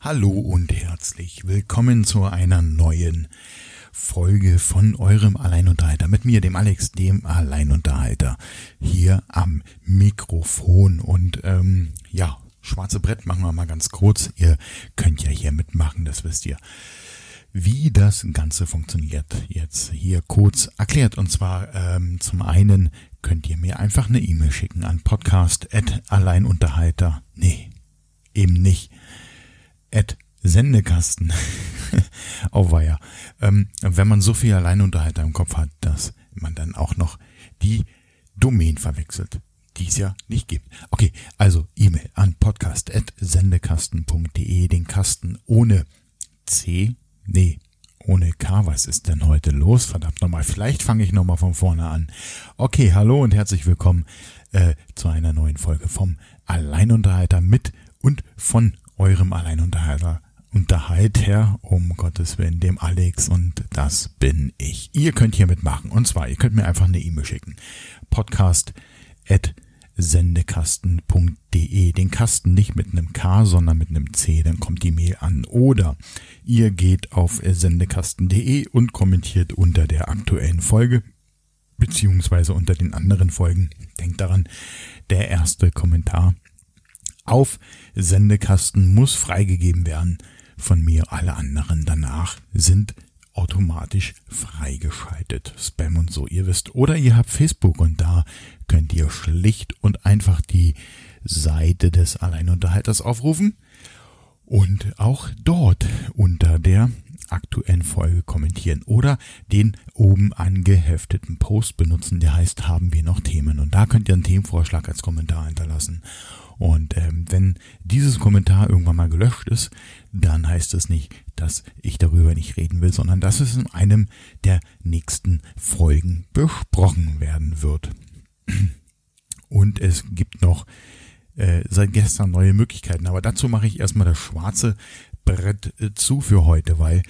Hallo und herzlich willkommen zu einer neuen Folge von eurem Alleinunterhalter mit mir, dem Alex, dem Alleinunterhalter, hier am Mikrofon. Und ähm, ja, schwarze Brett machen wir mal ganz kurz. Ihr könnt ja hier mitmachen, das wisst ihr. Wie das Ganze funktioniert, jetzt hier kurz erklärt. Und zwar ähm, zum einen könnt ihr mir einfach eine E-Mail schicken an podcast.alleinunterhalter. Nee, eben nicht at Sendekasten. Auweia. Ähm, wenn man so viel Alleinunterhalter im Kopf hat, dass man dann auch noch die Domain verwechselt, die es ja nicht gibt. Okay, also E-Mail an podcast.sendekasten.de, den Kasten ohne C, nee, ohne K. Was ist denn heute los? Verdammt nochmal, vielleicht fange ich nochmal von vorne an. Okay, hallo und herzlich willkommen äh, zu einer neuen Folge vom Alleinunterhalter mit und von eurem Alleinunterhalter. Unterhalter, um Gottes Willen, dem Alex und das bin ich. Ihr könnt hier mitmachen und zwar, ihr könnt mir einfach eine E-Mail schicken. Podcast at sendekasten.de. Den Kasten nicht mit einem K, sondern mit einem C, dann kommt die Mail an. Oder ihr geht auf sendekasten.de und kommentiert unter der aktuellen Folge, beziehungsweise unter den anderen Folgen. Denkt daran, der erste Kommentar auf Sendekasten muss freigegeben werden von mir. Alle anderen danach sind automatisch freigeschaltet. Spam und so, ihr wisst. Oder ihr habt Facebook und da könnt ihr schlicht und einfach die Seite des Alleinunterhalters aufrufen und auch dort unter der aktuellen Folge kommentieren oder den oben angehefteten Post benutzen, der heißt, haben wir noch Themen? Und da könnt ihr einen Themenvorschlag als Kommentar hinterlassen. Und ähm, wenn dieses Kommentar irgendwann mal gelöscht ist, dann heißt es nicht, dass ich darüber nicht reden will, sondern dass es in einem der nächsten Folgen besprochen werden wird. Und es gibt noch äh, seit gestern neue Möglichkeiten. Aber dazu mache ich erstmal das schwarze Brett äh, zu für heute, weil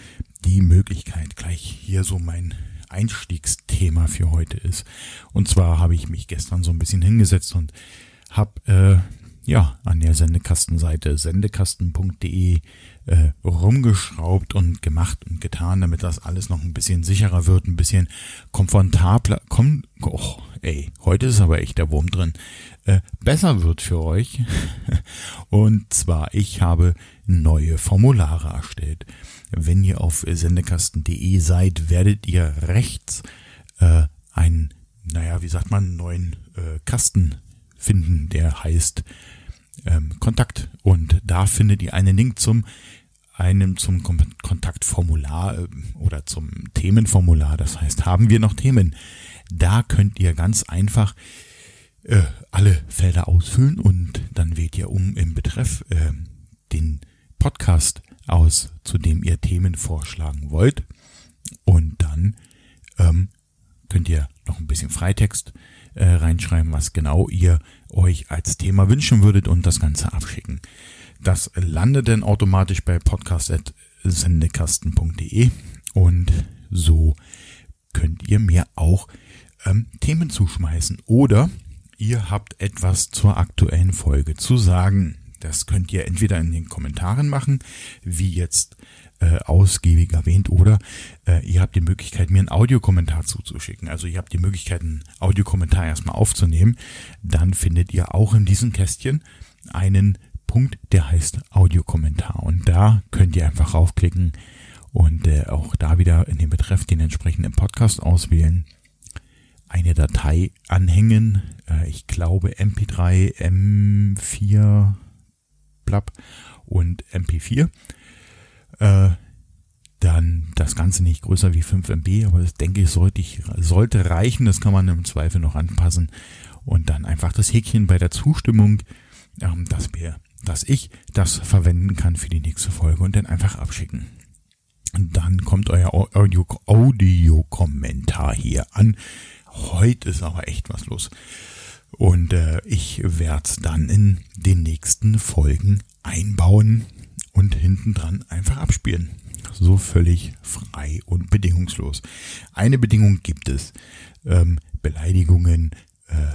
die Möglichkeit gleich hier so mein Einstiegsthema für heute ist. Und zwar habe ich mich gestern so ein bisschen hingesetzt und habe äh, ja, an der Sendekastenseite sendekasten.de äh, rumgeschraubt und gemacht und getan, damit das alles noch ein bisschen sicherer wird, ein bisschen komfortabler, kom oh, ey, heute ist aber echt der Wurm drin, äh, besser wird für euch. und zwar, ich habe neue Formulare erstellt. Wenn ihr auf sendekasten.de seid, werdet ihr rechts äh, einen, naja, wie sagt man, neuen äh, Kasten finden, der heißt ähm, Kontakt. Und da findet ihr einen Link zum einem zum Kontaktformular äh, oder zum Themenformular. Das heißt, haben wir noch Themen? Da könnt ihr ganz einfach äh, alle Felder ausfüllen und dann wählt ihr um im Betreff äh, den Podcast aus, zu dem ihr Themen vorschlagen wollt. Und dann ähm, könnt ihr noch ein bisschen Freitext äh, reinschreiben, was genau ihr euch als Thema wünschen würdet und das Ganze abschicken. Das landet dann automatisch bei podcast.sendekasten.de und so könnt ihr mir auch ähm, Themen zuschmeißen oder ihr habt etwas zur aktuellen Folge zu sagen. Das könnt ihr entweder in den Kommentaren machen, wie jetzt äh, ausgiebig erwähnt, oder äh, ihr habt die Möglichkeit, mir einen Audiokommentar zuzuschicken. Also ihr habt die Möglichkeit, einen Audiokommentar erstmal aufzunehmen. Dann findet ihr auch in diesem Kästchen einen Punkt, der heißt Audiokommentar. Und da könnt ihr einfach raufklicken und äh, auch da wieder in den Betreff den entsprechenden Podcast auswählen. Eine Datei anhängen. Äh, ich glaube MP3, M4, blab und MP4 äh, dann das Ganze nicht größer wie 5 MB, aber das denke ich sollte, ich sollte reichen. Das kann man im Zweifel noch anpassen. Und dann einfach das Häkchen bei der Zustimmung, ähm, dass wir, dass ich das verwenden kann für die nächste Folge und dann einfach abschicken. Und dann kommt euer Audio-Kommentar hier an. Heute ist aber echt was los. Und äh, ich werde es dann in den nächsten Folgen einbauen und hinten dran einfach abspielen. So völlig frei und bedingungslos. Eine Bedingung gibt es. Ähm, Beleidigungen, äh,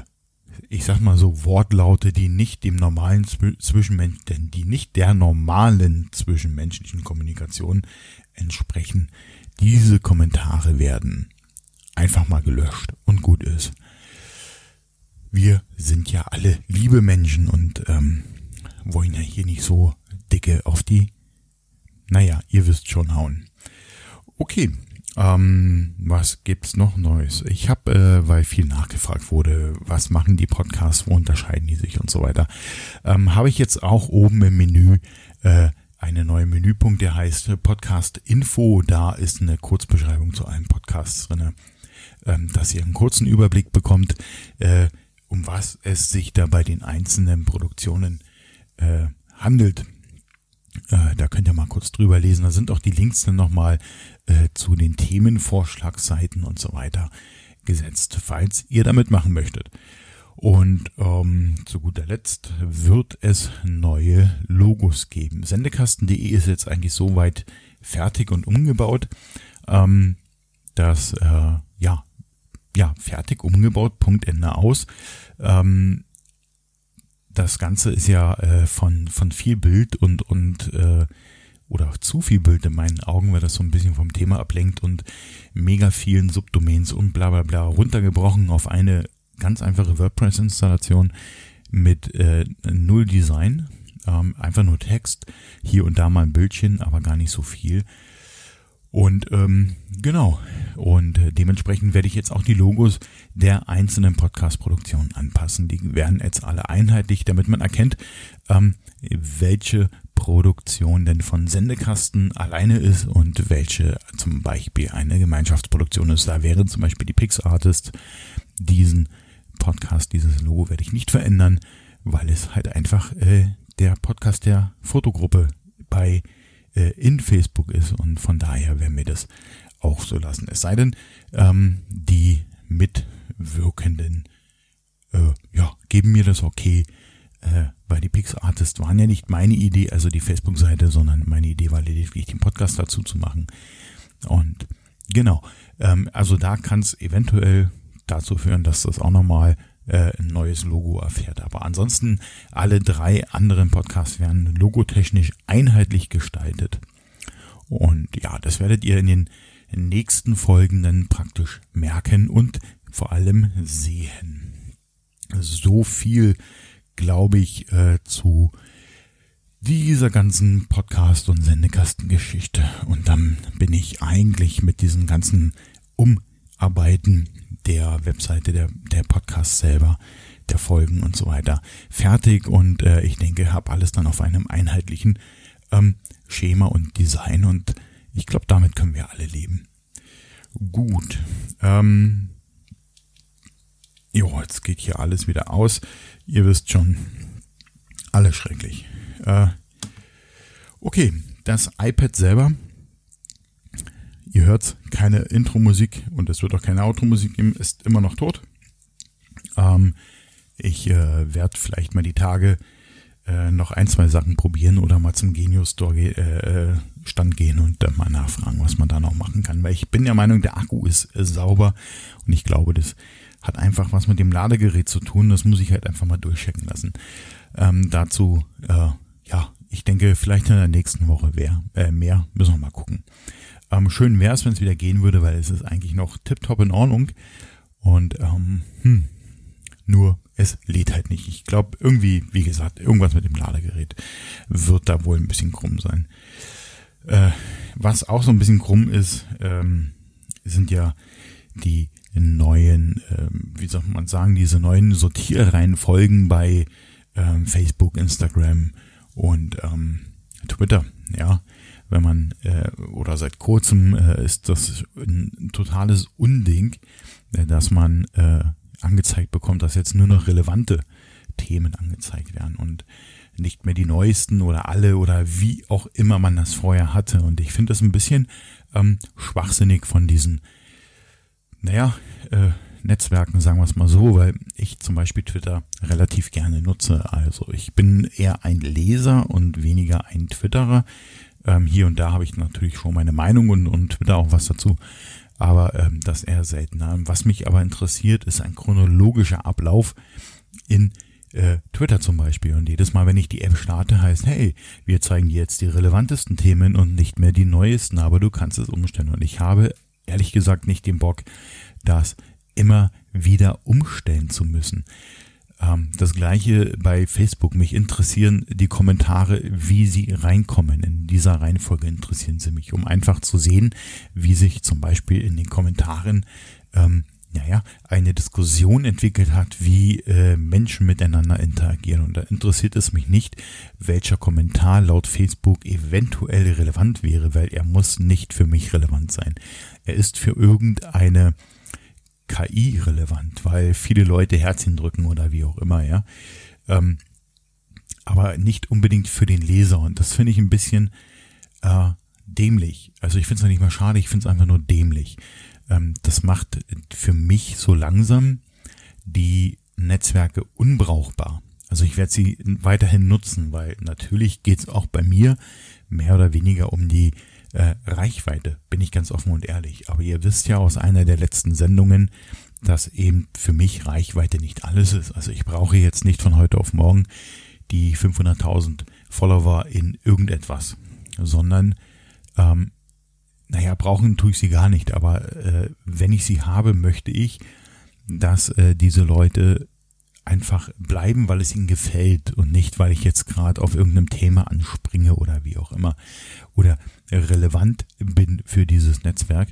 ich sag mal so, Wortlaute, die nicht dem normalen Zwischenmensch, denn die nicht der normalen zwischenmenschlichen Kommunikation entsprechen, diese Kommentare werden einfach mal gelöscht und gut ist. Wir sind ja alle liebe Menschen und ähm, wollen ja hier nicht so dicke auf die, naja, ihr wisst schon hauen. Okay, ähm, was gibt's noch Neues? Ich habe, äh, weil viel nachgefragt wurde, was machen die Podcasts, wo unterscheiden die sich und so weiter, ähm, habe ich jetzt auch oben im Menü äh, eine neue Menüpunkt, der heißt Podcast Info. Da ist eine Kurzbeschreibung zu allen Podcasts drinne, ähm, dass ihr einen kurzen Überblick bekommt, äh, um was es sich da bei den einzelnen Produktionen äh, handelt. Äh, da könnt ihr mal kurz drüber lesen. Da sind auch die Links dann nochmal äh, zu den Themenvorschlagseiten und so weiter gesetzt, falls ihr damit machen möchtet. Und ähm, zu guter Letzt wird es neue Logos geben. Sendekasten.de ist jetzt eigentlich soweit fertig und umgebaut. Ähm, das äh, ja ja fertig umgebaut. Punkt Ende aus. Ähm, das Ganze ist ja äh, von, von viel Bild und, und äh, oder zu viel Bild in meinen Augen, weil das so ein bisschen vom Thema ablenkt und mega vielen Subdomains und bla bla bla runtergebrochen auf eine ganz einfache WordPress-Installation mit äh, null Design, ähm, einfach nur Text, hier und da mal ein Bildchen, aber gar nicht so viel. Und ähm, genau, und äh, dementsprechend werde ich jetzt auch die Logos der einzelnen Podcast-Produktionen anpassen. Die werden jetzt alle einheitlich, damit man erkennt, ähm, welche Produktion denn von Sendekasten alleine ist und welche zum Beispiel eine Gemeinschaftsproduktion ist. Da wäre zum Beispiel die PixArtist. Diesen Podcast, dieses Logo werde ich nicht verändern, weil es halt einfach äh, der Podcast der Fotogruppe bei äh, in Facebook ist und von daher werden wir das auch so lassen. Es sei denn, ähm, die Mitwirkenden äh, ja, geben mir das okay, äh, weil die PixArtist waren ja nicht meine Idee, also die Facebook-Seite, sondern meine Idee war lediglich den Podcast dazu zu machen. Und genau, ähm, also da kann es eventuell dazu führen, dass das auch nochmal ein neues Logo erfährt. Aber ansonsten alle drei anderen Podcasts werden logotechnisch einheitlich gestaltet. Und ja, das werdet ihr in den nächsten Folgen dann praktisch merken und vor allem sehen. So viel, glaube ich, äh, zu dieser ganzen Podcast- und Sendekastengeschichte. Und dann bin ich eigentlich mit diesen ganzen Umarbeiten der Webseite, der, der Podcast selber, der Folgen und so weiter fertig und äh, ich denke, habe alles dann auf einem einheitlichen ähm, Schema und Design und ich glaube, damit können wir alle leben. Gut. Ähm, jo, jetzt geht hier alles wieder aus. Ihr wisst schon, alles schrecklich. Äh, okay, das iPad selber Ihr hört keine Intro-Musik und es wird auch keine Outro-Musik geben, ist immer noch tot. Ähm, ich äh, werde vielleicht mal die Tage äh, noch ein, zwei Sachen probieren oder mal zum Genius Store äh, äh, gehen und dann mal nachfragen, was man da noch machen kann. Weil ich bin der Meinung, der Akku ist äh, sauber und ich glaube, das hat einfach was mit dem Ladegerät zu tun. Das muss ich halt einfach mal durchchecken lassen. Ähm, dazu, äh, ja, ich denke, vielleicht in der nächsten Woche äh, mehr. Müssen wir mal gucken. Ähm, schön wäre es, wenn es wieder gehen würde, weil es ist eigentlich noch tiptop in Ordnung. Und ähm, hm, nur es lädt halt nicht. Ich glaube, irgendwie, wie gesagt, irgendwas mit dem Ladegerät wird da wohl ein bisschen krumm sein. Äh, was auch so ein bisschen krumm ist, ähm, sind ja die neuen, ähm, wie soll man sagen, diese neuen Sortierreihenfolgen bei ähm, Facebook, Instagram und ähm, Twitter. Ja, wenn man, äh, oder seit kurzem äh, ist das ein totales Unding, äh, dass man äh, angezeigt bekommt, dass jetzt nur noch relevante Themen angezeigt werden und nicht mehr die neuesten oder alle oder wie auch immer man das vorher hatte. Und ich finde das ein bisschen ähm, schwachsinnig von diesen, naja, äh, Netzwerken, sagen wir es mal so, weil ich zum Beispiel Twitter relativ gerne nutze. Also ich bin eher ein Leser und weniger ein Twitterer. Ähm, hier und da habe ich natürlich schon meine Meinung und, und Twitter auch was dazu, aber ähm, das eher seltener. Was mich aber interessiert, ist ein chronologischer Ablauf in äh, Twitter zum Beispiel. Und jedes Mal, wenn ich die App starte, heißt, hey, wir zeigen dir jetzt die relevantesten Themen und nicht mehr die neuesten, aber du kannst es umstellen. Und ich habe ehrlich gesagt nicht den Bock, das immer wieder umstellen zu müssen. Ähm, das gleiche bei Facebook. Mich interessieren die Kommentare, wie sie reinkommen. In dieser Reihenfolge interessieren sie mich, um einfach zu sehen, wie sich zum Beispiel in den Kommentaren ähm, naja, eine Diskussion entwickelt hat, wie äh, Menschen miteinander interagieren. Und da interessiert es mich nicht, welcher Kommentar laut Facebook eventuell relevant wäre, weil er muss nicht für mich relevant sein. Er ist für irgendeine KI relevant, weil viele Leute Herzchen drücken oder wie auch immer, ja. Ähm, aber nicht unbedingt für den Leser. Und das finde ich ein bisschen äh, dämlich. Also ich finde es nicht mal schade, ich finde es einfach nur dämlich. Ähm, das macht für mich so langsam die Netzwerke unbrauchbar. Also ich werde sie weiterhin nutzen, weil natürlich geht es auch bei mir mehr oder weniger um die äh, Reichweite, bin ich ganz offen und ehrlich. Aber ihr wisst ja aus einer der letzten Sendungen, dass eben für mich Reichweite nicht alles ist. Also ich brauche jetzt nicht von heute auf morgen die 500.000 Follower in irgendetwas, sondern ähm, naja, brauchen tue ich sie gar nicht, aber äh, wenn ich sie habe, möchte ich, dass äh, diese Leute einfach bleiben, weil es ihnen gefällt und nicht, weil ich jetzt gerade auf irgendeinem Thema anspringe oder wie auch immer oder relevant bin für dieses Netzwerk,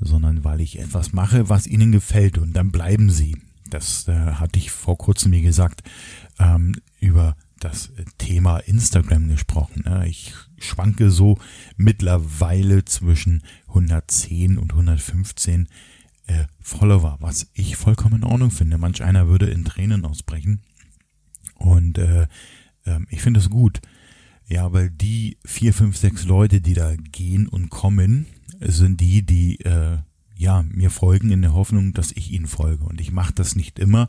sondern weil ich etwas mache, was ihnen gefällt und dann bleiben sie. Das äh, hatte ich vor kurzem mir gesagt ähm, über das Thema Instagram gesprochen. Ne? Ich schwanke so mittlerweile zwischen 110 und 115 äh, Follower, was ich vollkommen in Ordnung finde. Manch einer würde in Tränen ausbrechen. Und äh, äh, ich finde es gut. Ja, weil die vier, fünf, sechs Leute, die da gehen und kommen, sind die, die äh, ja mir folgen in der Hoffnung, dass ich ihnen folge. Und ich mache das nicht immer,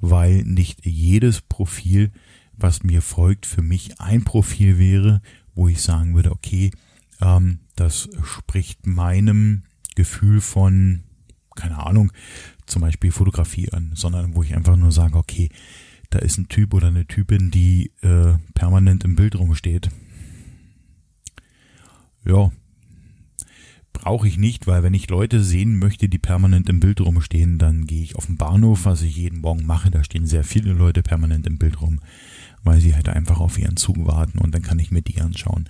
weil nicht jedes Profil was mir folgt, für mich ein Profil wäre, wo ich sagen würde, okay, ähm, das spricht meinem Gefühl von, keine Ahnung, zum Beispiel Fotografie an, sondern wo ich einfach nur sage, okay, da ist ein Typ oder eine Typin, die äh, permanent im Bild rumsteht. Ja, brauche ich nicht, weil wenn ich Leute sehen möchte, die permanent im Bild rumstehen, dann gehe ich auf den Bahnhof, was ich jeden Morgen mache. Da stehen sehr viele Leute permanent im Bild rum weil sie halt einfach auf ihren Zug warten und dann kann ich mir die anschauen.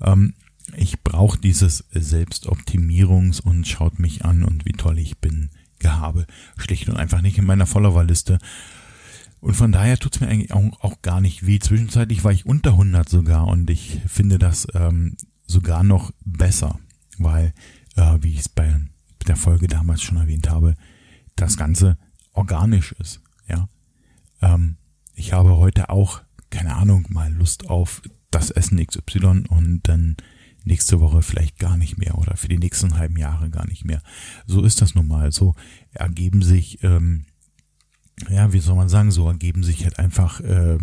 Ähm, ich brauche dieses Selbstoptimierungs- und schaut mich an und wie toll ich bin gehabe. Schlicht und einfach nicht in meiner Followerliste. Und von daher tut's mir eigentlich auch, auch, gar nicht weh. Zwischenzeitlich war ich unter 100 sogar und ich finde das ähm, sogar noch besser, weil, äh, wie ich es bei der Folge damals schon erwähnt habe, das Ganze organisch ist. Ja, ähm, ich habe heute auch keine Ahnung, mal Lust auf das Essen XY und dann nächste Woche vielleicht gar nicht mehr oder für die nächsten halben Jahre gar nicht mehr. So ist das nun mal. So ergeben sich, ähm, ja, wie soll man sagen, so ergeben sich halt einfach äh,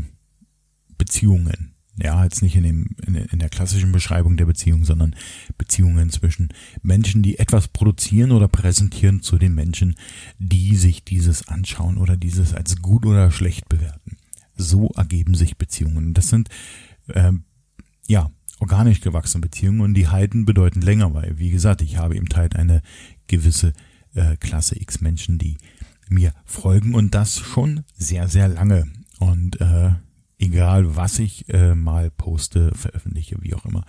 Beziehungen. Ja, jetzt nicht in, dem, in, in der klassischen Beschreibung der Beziehung, sondern Beziehungen zwischen Menschen, die etwas produzieren oder präsentieren zu den Menschen, die sich dieses anschauen oder dieses als gut oder schlecht bewerten so ergeben sich Beziehungen. Das sind ähm, ja organisch gewachsene Beziehungen und die halten bedeutend länger, weil wie gesagt, ich habe eben halt eine gewisse äh, Klasse X Menschen, die mir folgen und das schon sehr sehr lange und äh, egal was ich äh, mal poste, veröffentliche, wie auch immer,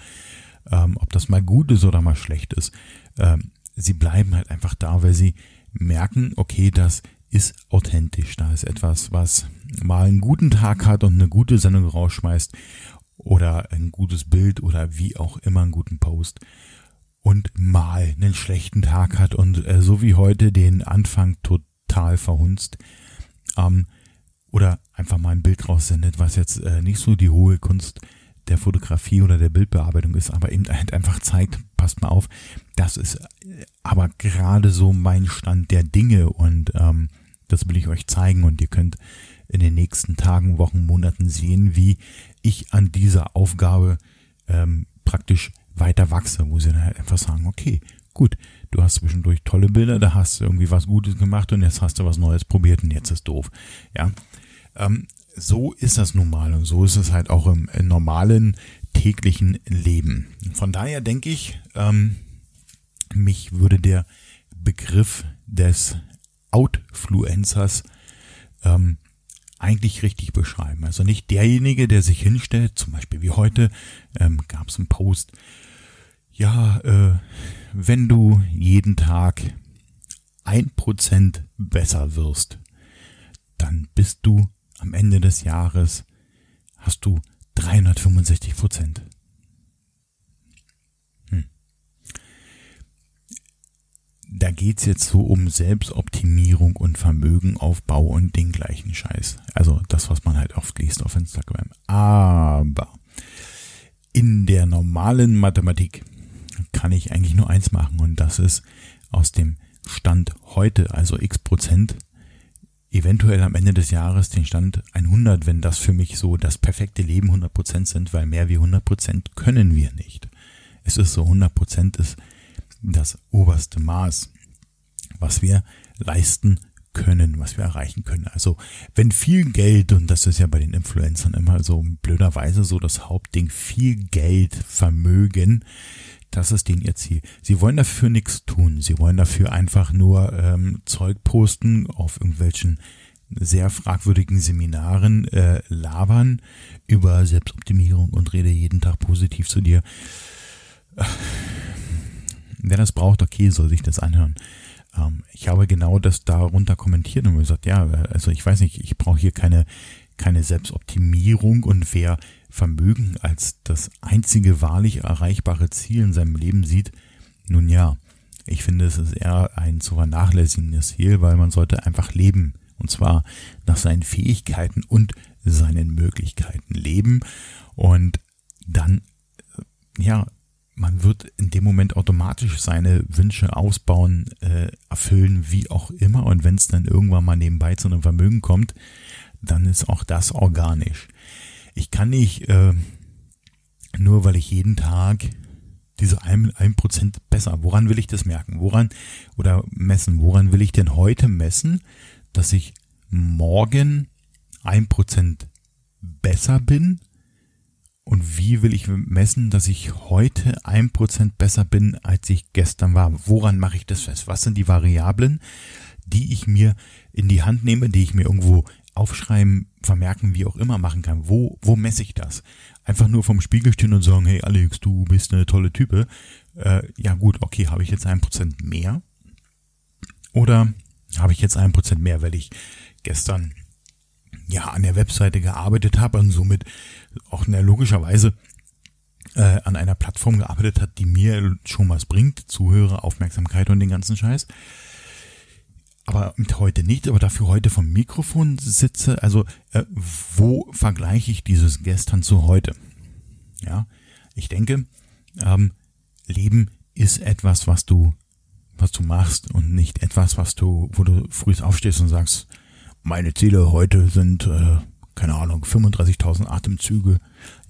ähm, ob das mal gut ist oder mal schlecht ist, ähm, sie bleiben halt einfach da, weil sie merken, okay, das ist authentisch. Da ist etwas, was mal einen guten Tag hat und eine gute Sendung rausschmeißt oder ein gutes Bild oder wie auch immer einen guten Post und mal einen schlechten Tag hat und äh, so wie heute den Anfang total verhunzt ähm, oder einfach mal ein Bild raussendet, was jetzt äh, nicht so die hohe Kunst der Fotografie oder der Bildbearbeitung ist, aber eben halt einfach zeigt, passt mal auf, das ist äh, aber gerade so mein Stand der Dinge und ähm, das will ich euch zeigen und ihr könnt in den nächsten Tagen, Wochen, Monaten sehen, wie ich an dieser Aufgabe ähm, praktisch weiter wachse, wo sie dann halt einfach sagen, okay, gut, du hast zwischendurch tolle Bilder, da hast du irgendwie was Gutes gemacht und jetzt hast du was Neues probiert und jetzt ist doof. Ja, Ähm, so ist das nun mal und so ist es halt auch im, im normalen täglichen Leben. Von daher denke ich, ähm, mich würde der Begriff des Outfluencers ähm, eigentlich richtig beschreiben. Also nicht derjenige, der sich hinstellt, zum Beispiel wie heute ähm, gab es einen Post, ja, äh, wenn du jeden Tag ein Prozent besser wirst, dann bist du am Ende des Jahres, hast du 365 Prozent. Da geht's jetzt so um Selbstoptimierung und Vermögenaufbau und den gleichen Scheiß. Also das, was man halt oft liest auf Instagram. Aber in der normalen Mathematik kann ich eigentlich nur eins machen und das ist aus dem Stand heute, also x Prozent, eventuell am Ende des Jahres den Stand 100, wenn das für mich so das perfekte Leben 100 Prozent sind, weil mehr wie 100 Prozent können wir nicht. Es ist so, 100 Prozent ist das oberste Maß, was wir leisten können, was wir erreichen können. Also wenn viel Geld, und das ist ja bei den Influencern immer so blöderweise so das Hauptding, viel Geld, Vermögen, das ist denen ihr Ziel. Sie wollen dafür nichts tun. Sie wollen dafür einfach nur ähm, Zeug posten auf irgendwelchen sehr fragwürdigen Seminaren, äh, labern über Selbstoptimierung und rede jeden Tag positiv zu dir. Wer das braucht, okay, soll sich das anhören. Ähm, ich habe genau das darunter kommentiert und gesagt, ja, also ich weiß nicht, ich brauche hier keine keine Selbstoptimierung und wer Vermögen als das einzige wahrlich erreichbare Ziel in seinem Leben sieht, nun ja, ich finde, es ist eher ein zu vernachlässigendes Ziel, weil man sollte einfach leben. Und zwar nach seinen Fähigkeiten und seinen Möglichkeiten leben. Und dann, ja, man wird in dem Moment automatisch seine Wünsche ausbauen, äh, erfüllen, wie auch immer. Und wenn es dann irgendwann mal nebenbei zu einem Vermögen kommt, dann ist auch das organisch. Ich kann nicht, äh, nur weil ich jeden Tag diese ein, ein Prozent besser, woran will ich das merken? Woran oder messen? Woran will ich denn heute messen, dass ich morgen ein Prozent besser bin? Und wie will ich messen, dass ich heute ein Prozent besser bin, als ich gestern war? Woran mache ich das fest? Was sind die Variablen, die ich mir in die Hand nehme, die ich mir irgendwo aufschreiben, vermerken, wie auch immer machen kann. Wo, wo messe ich das? Einfach nur vom Spiegel stehen und sagen, hey Alex, du bist eine tolle Type. Äh, ja gut, okay, habe ich jetzt ein Prozent mehr? Oder habe ich jetzt ein Prozent mehr, weil ich gestern ja an der Webseite gearbeitet habe und somit auch ne, logischerweise äh, an einer Plattform gearbeitet hat, die mir schon was bringt, Zuhörer, Aufmerksamkeit und den ganzen Scheiß aber heute nicht, aber dafür heute vom Mikrofon sitze, also äh, wo vergleiche ich dieses gestern zu heute? Ja, ich denke, ähm, Leben ist etwas, was du, was du machst und nicht etwas, was du, wo du früh aufstehst und sagst, meine Ziele heute sind, äh, keine Ahnung, 35.000 Atemzüge.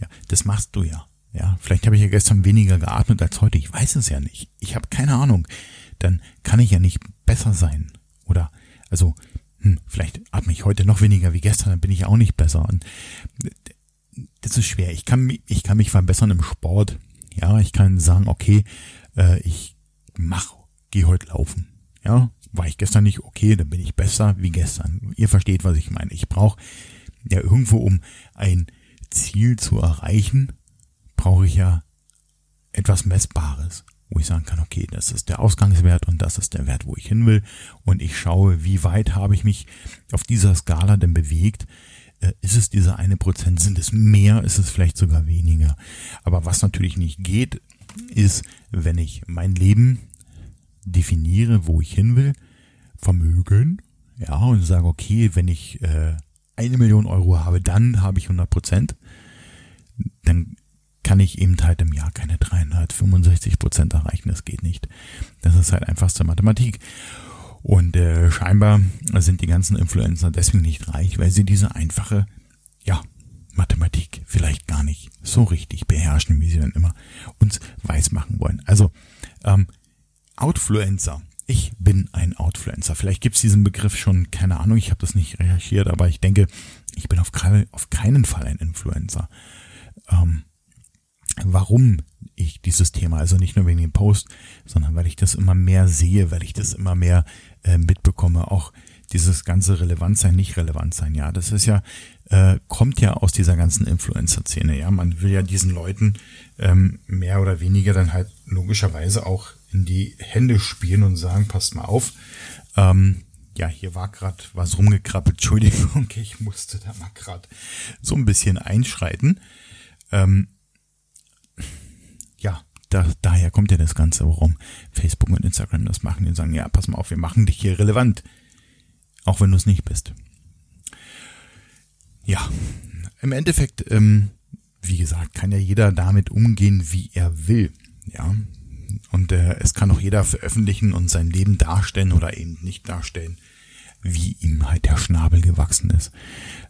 Ja, das machst du ja. Ja, vielleicht habe ich ja gestern weniger geatmet als heute. Ich weiß es ja nicht. Ich habe keine Ahnung. Dann kann ich ja nicht besser sein. Oder, also, hm, vielleicht atme ich heute noch weniger wie gestern, dann bin ich auch nicht besser. Und das ist schwer. Ich kann, ich kann mich verbessern im Sport. Ja, ich kann sagen, okay, äh, ich mach, geh heute laufen. Ja, war ich gestern nicht okay, dann bin ich besser wie gestern. Ihr versteht, was ich meine. Ich brauche ja irgendwo, um ein Ziel zu erreichen, brauche ich ja etwas Messbares wo ich sagen kann, okay, das ist der Ausgangswert und das ist der Wert, wo ich hin will. Und ich schaue, wie weit habe ich mich auf dieser Skala denn bewegt. Äh, ist es dieser eine Prozent? Sind es mehr? Ist es vielleicht sogar weniger? Aber was natürlich nicht geht, ist, wenn ich mein Leben definiere, wo ich hin will, Vermögen, ja, und sage, okay, wenn ich äh, eine Million Euro habe, dann habe ich 100 Prozent, dann kann ich eben halt im Jahr keine 365 Prozent erreichen. Das geht nicht. Das ist halt einfachste Mathematik. Und äh, scheinbar sind die ganzen Influencer deswegen nicht reich, weil sie diese einfache, ja, Mathematik vielleicht gar nicht so richtig beherrschen, wie sie dann immer uns weiß machen wollen. Also, ähm, Outfluencer. Ich bin ein Outfluencer. Vielleicht gibt es diesen Begriff schon, keine Ahnung, ich habe das nicht recherchiert, aber ich denke, Ich bin auf, auf keinen Fall ein Influencer. Ähm, warum ich dieses Thema, also nicht nur wegen dem Post, sondern weil ich das immer mehr sehe, weil ich das immer mehr äh, mitbekomme, auch dieses ganze relevant sein, nicht relevant sein, ja, das ist ja, äh, kommt ja aus dieser ganzen Influencer-Szene, ja, man will ja diesen Leuten ähm, mehr oder weniger dann halt logischerweise auch in die Hände spielen und sagen, passt mal auf, ähm, ja, hier war gerade was rumgekrabbelt, Entschuldigung, ich musste da mal gerade so ein bisschen einschreiten. Ähm, ja, da, daher kommt ja das Ganze, warum Facebook und Instagram das machen. Die sagen, ja, pass mal auf, wir machen dich hier relevant. Auch wenn du es nicht bist. Ja, im Endeffekt, ähm, wie gesagt, kann ja jeder damit umgehen, wie er will. Ja, und äh, es kann auch jeder veröffentlichen und sein Leben darstellen oder eben nicht darstellen, wie ihm halt der Schnabel gewachsen ist.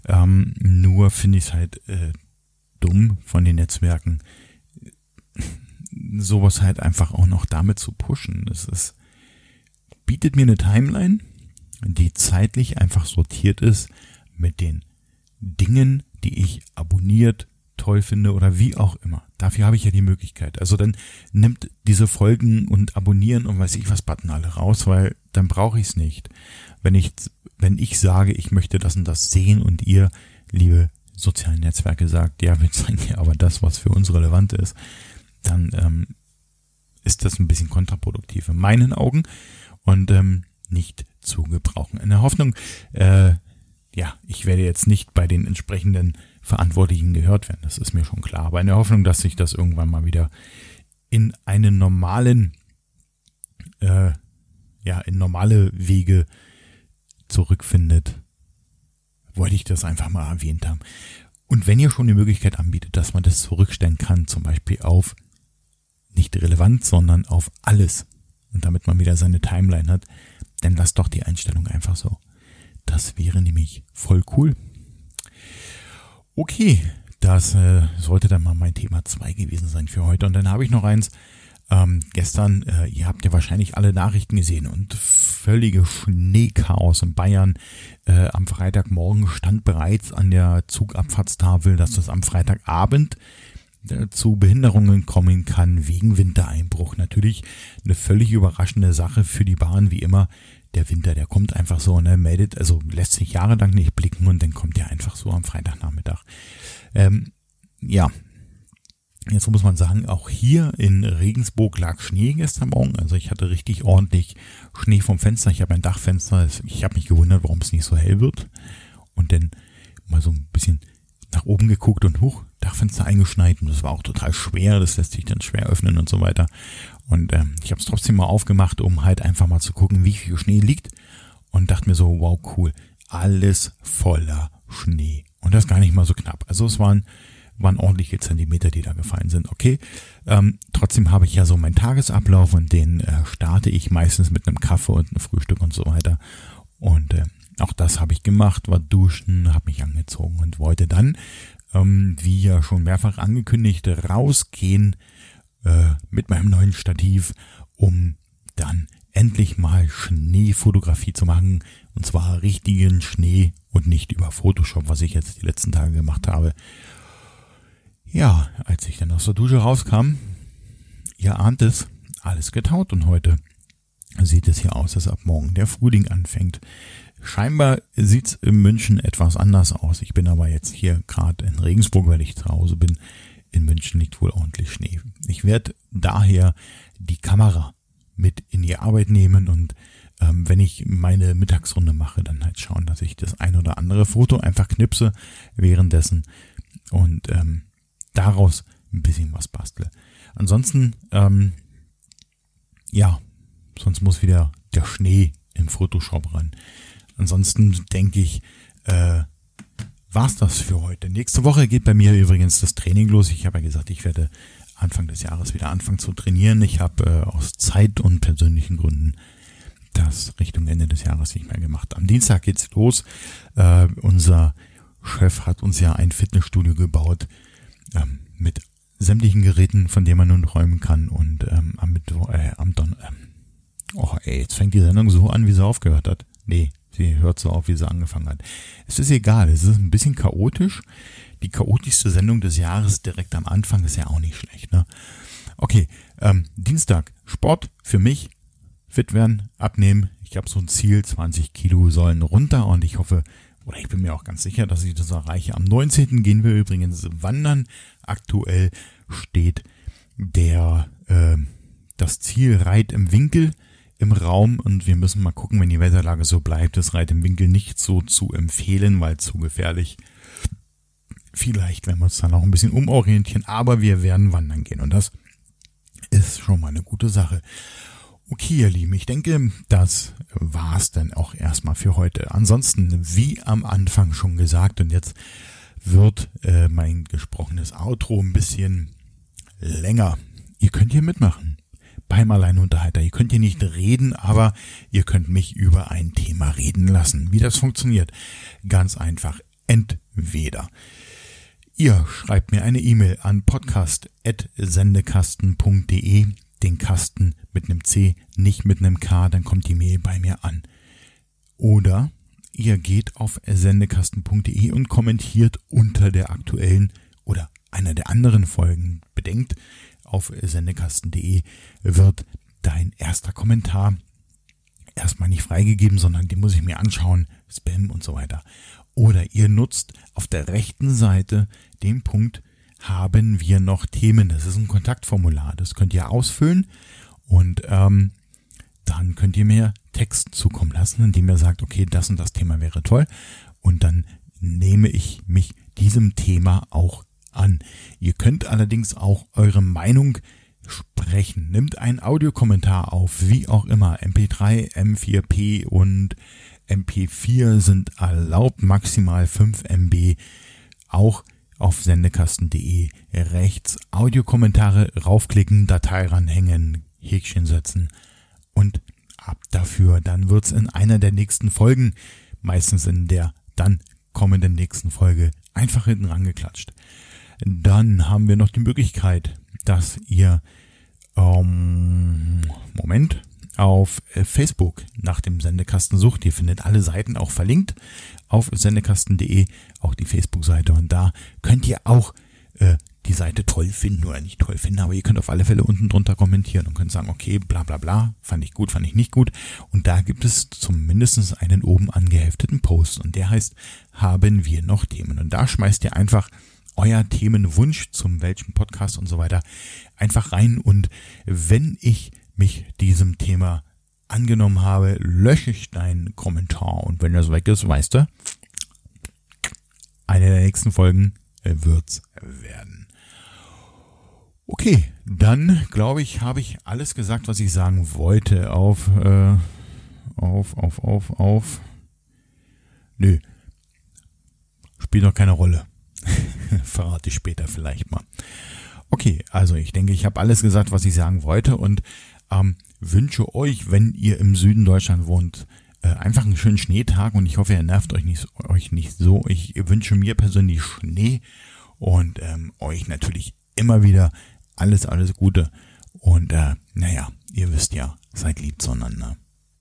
Ähm, nur finde ich es halt äh, dumm von den Netzwerken, sowas halt einfach auch noch damit zu pushen. Das ist, bietet mir eine Timeline, die zeitlich einfach sortiert ist mit den Dingen, die ich abonniert, toll finde oder wie auch immer. Dafür habe ich ja die Möglichkeit. Also dann nimmt diese Folgen und abonnieren und weiß ich was Button alle raus, weil dann brauche ich es nicht. Wenn ich, wenn ich sage, ich möchte das und das sehen und ihr, liebe sozialen Netzwerke, sagt, ja, wir zeigen ja aber das, was für uns relevant ist, dann ähm, ist das ein bisschen kontraproduktiv in meinen Augen und ähm, nicht zu gebrauchen. In der Hoffnung, äh, ja, ich werde jetzt nicht bei den entsprechenden Verantwortlichen gehört werden, das ist mir schon klar. Aber in der Hoffnung, dass sich das irgendwann mal wieder in einen normalen, äh, ja, in normale Wege zurückfindet, wollte ich das einfach mal erwähnt haben. Und wenn ihr schon die Möglichkeit anbietet, dass man das zurückstellen kann, zum Beispiel auf nicht relevant, sondern auf alles. Und damit man wieder seine Timeline hat, dann lasst doch die Einstellung einfach so. Das wäre nämlich voll cool. Okay, das äh, sollte dann mal mein Thema 2 gewesen sein für heute. Und dann habe ich noch eins. Ähm, gestern, äh, ihr habt ja wahrscheinlich alle Nachrichten gesehen und völlige Schneechaos in Bayern. Äh, am Freitagmorgen stand bereits an der Zugabfahrtstafel, dass das am Freitagabend zu Behinderungen kommen kann wegen Wintereinbruch. Natürlich eine völlig überraschende Sache für die Bahn, wie immer. Der Winter, der kommt einfach so, ne, meldet, also lässt sich jahrelang nicht blicken und dann kommt der einfach so am Freitagnachmittag. Ähm, ja, Jetzt muss man sagen, auch hier in Regensburg lag Schnee gestern Morgen. Also ich hatte richtig ordentlich Schnee vom Fenster. Ich habe ein Dachfenster. Ich habe mich gewundert, warum es nicht so hell wird. Und dann mal so ein bisschen nach oben geguckt und hoch, Dachfenster eingeschneit und das war auch total schwer, das lässt sich dann schwer öffnen und so weiter. Und ähm, ich habe es trotzdem mal aufgemacht, um halt einfach mal zu gucken, wie viel Schnee liegt und dachte mir so, wow, cool, alles voller Schnee. Und das gar nicht mal so knapp. Also es waren, waren ordentliche Zentimeter, die da gefallen sind. Okay, ähm, trotzdem habe ich ja so meinen Tagesablauf und den äh, starte ich meistens mit einem Kaffee und einem Frühstück und so weiter. Und äh, auch das habe ich gemacht, war duschen, habe mich angezogen und wollte dann, ähm, wie ja schon mehrfach angekündigt, rausgehen äh, mit meinem neuen Stativ, um dann endlich mal Schneefotografie zu machen. Und zwar richtigen Schnee und nicht über Photoshop, was ich jetzt die letzten Tage gemacht habe. Ja, als ich dann aus der Dusche rauskam, ihr ahnt es, alles getaut und heute sieht es hier aus, dass ab morgen der Frühling anfängt. Scheinbar sieht's in München etwas anders aus. Ich bin aber jetzt hier gerade in Regensburg, weil ich zu Hause bin. In München liegt wohl ordentlich Schnee. Ich werde daher die Kamera mit in die Arbeit nehmen und ähm, wenn ich meine Mittagsrunde mache, dann halt schauen, dass ich das ein oder andere Foto einfach knipse währenddessen und ähm, daraus ein bisschen was bastle. Ansonsten, ähm, ja, sonst muss wieder der Schnee im Photoshop ran. Ansonsten denke ich, äh, war's das für heute. Nächste Woche geht bei mir übrigens das Training los. Ich habe ja gesagt, ich werde Anfang des Jahres wieder anfangen zu trainieren. Ich habe äh, aus Zeit- und persönlichen Gründen das Richtung Ende des Jahres nicht mehr gemacht. Am Dienstag geht's los. Äh, unser Chef hat uns ja ein Fitnessstudio gebaut ähm, mit sämtlichen Geräten, von denen man nun träumen kann. Und ähm, am Mittwoch, äh, am Don, ähm, oh ey, jetzt fängt die Sendung so an, wie sie aufgehört hat. Nee, Sie hört so auf, wie sie angefangen hat. Es ist egal, es ist ein bisschen chaotisch. Die chaotischste Sendung des Jahres direkt am Anfang ist ja auch nicht schlecht. Ne? Okay, ähm, Dienstag, Sport für mich, fit werden, abnehmen. Ich habe so ein Ziel, 20 Kilo sollen runter und ich hoffe, oder ich bin mir auch ganz sicher, dass ich das erreiche. Am 19. gehen wir übrigens wandern. Aktuell steht der äh, das Ziel Reit im Winkel im Raum und wir müssen mal gucken, wenn die Wetterlage so bleibt, ist Reit im Winkel nicht so zu empfehlen, weil zu gefährlich. Vielleicht werden wir uns dann auch ein bisschen umorientieren, aber wir werden wandern gehen und das ist schon mal eine gute Sache. Okay, ihr Lieben, ich denke, das war's dann auch erstmal für heute. Ansonsten, wie am Anfang schon gesagt, und jetzt wird äh, mein gesprochenes Outro ein bisschen länger. Ihr könnt hier mitmachen beim Alleinunterhalter. Ihr könnt hier nicht reden, aber ihr könnt mich über ein Thema reden lassen. Wie das funktioniert? Ganz einfach. Entweder ihr schreibt mir eine E-Mail an podcast.sendekasten.de, den Kasten mit einem C, nicht mit einem K, dann kommt die Mail bei mir an. Oder ihr geht auf sendekasten.de und kommentiert unter der aktuellen oder einer der anderen Folgen. Bedenkt, auf sendekasten.de wird dein erster Kommentar erstmal nicht freigegeben, sondern den muss ich mir anschauen, Spam und so weiter. Oder ihr nutzt auf der rechten Seite den Punkt haben wir noch Themen. Das ist ein Kontaktformular. Das könnt ihr ausfüllen und ähm, dann könnt ihr mir Text zukommen lassen, indem ihr sagt, okay, das und das Thema wäre toll. Und dann nehme ich mich diesem Thema auch an. Ihr könnt allerdings auch eure Meinung sprechen. Nimmt einen Audiokommentar auf, wie auch immer. MP3, M4P und MP4 sind erlaubt, maximal 5 MB. Auch auf sendekasten.de rechts Audiokommentare raufklicken, Datei ranhängen, Häkchen setzen und ab dafür. Dann wird's in einer der nächsten Folgen, meistens in der dann kommenden nächsten Folge, einfach hinten rangeklatscht. Dann haben wir noch die Möglichkeit, dass ihr ähm, Moment auf äh, Facebook nach dem Sendekasten sucht. Ihr findet alle Seiten auch verlinkt auf sendekasten.de, auch die Facebook-Seite. Und da könnt ihr auch äh, die Seite toll finden oder nicht toll finden, aber ihr könnt auf alle Fälle unten drunter kommentieren und könnt sagen, okay, bla bla bla, fand ich gut, fand ich nicht gut. Und da gibt es zumindest einen oben angehefteten Post und der heißt, haben wir noch Themen? Und da schmeißt ihr einfach euer Themenwunsch zum welchen Podcast und so weiter einfach rein und wenn ich mich diesem Thema angenommen habe, lösche ich deinen Kommentar und wenn das weg ist, weißt du, eine der nächsten Folgen wird's werden. Okay, dann glaube ich, habe ich alles gesagt, was ich sagen wollte. Auf, äh, auf, auf, auf, auf. Nö. Spielt noch keine Rolle. Verrate ich später vielleicht mal. Okay, also ich denke, ich habe alles gesagt, was ich sagen wollte und ähm, wünsche euch, wenn ihr im Süden Deutschland wohnt, äh, einfach einen schönen Schneetag und ich hoffe, er nervt euch nicht, euch nicht so. Ich wünsche mir persönlich Schnee und ähm, euch natürlich immer wieder alles, alles Gute und äh, naja, ihr wisst ja, seid lieb zueinander.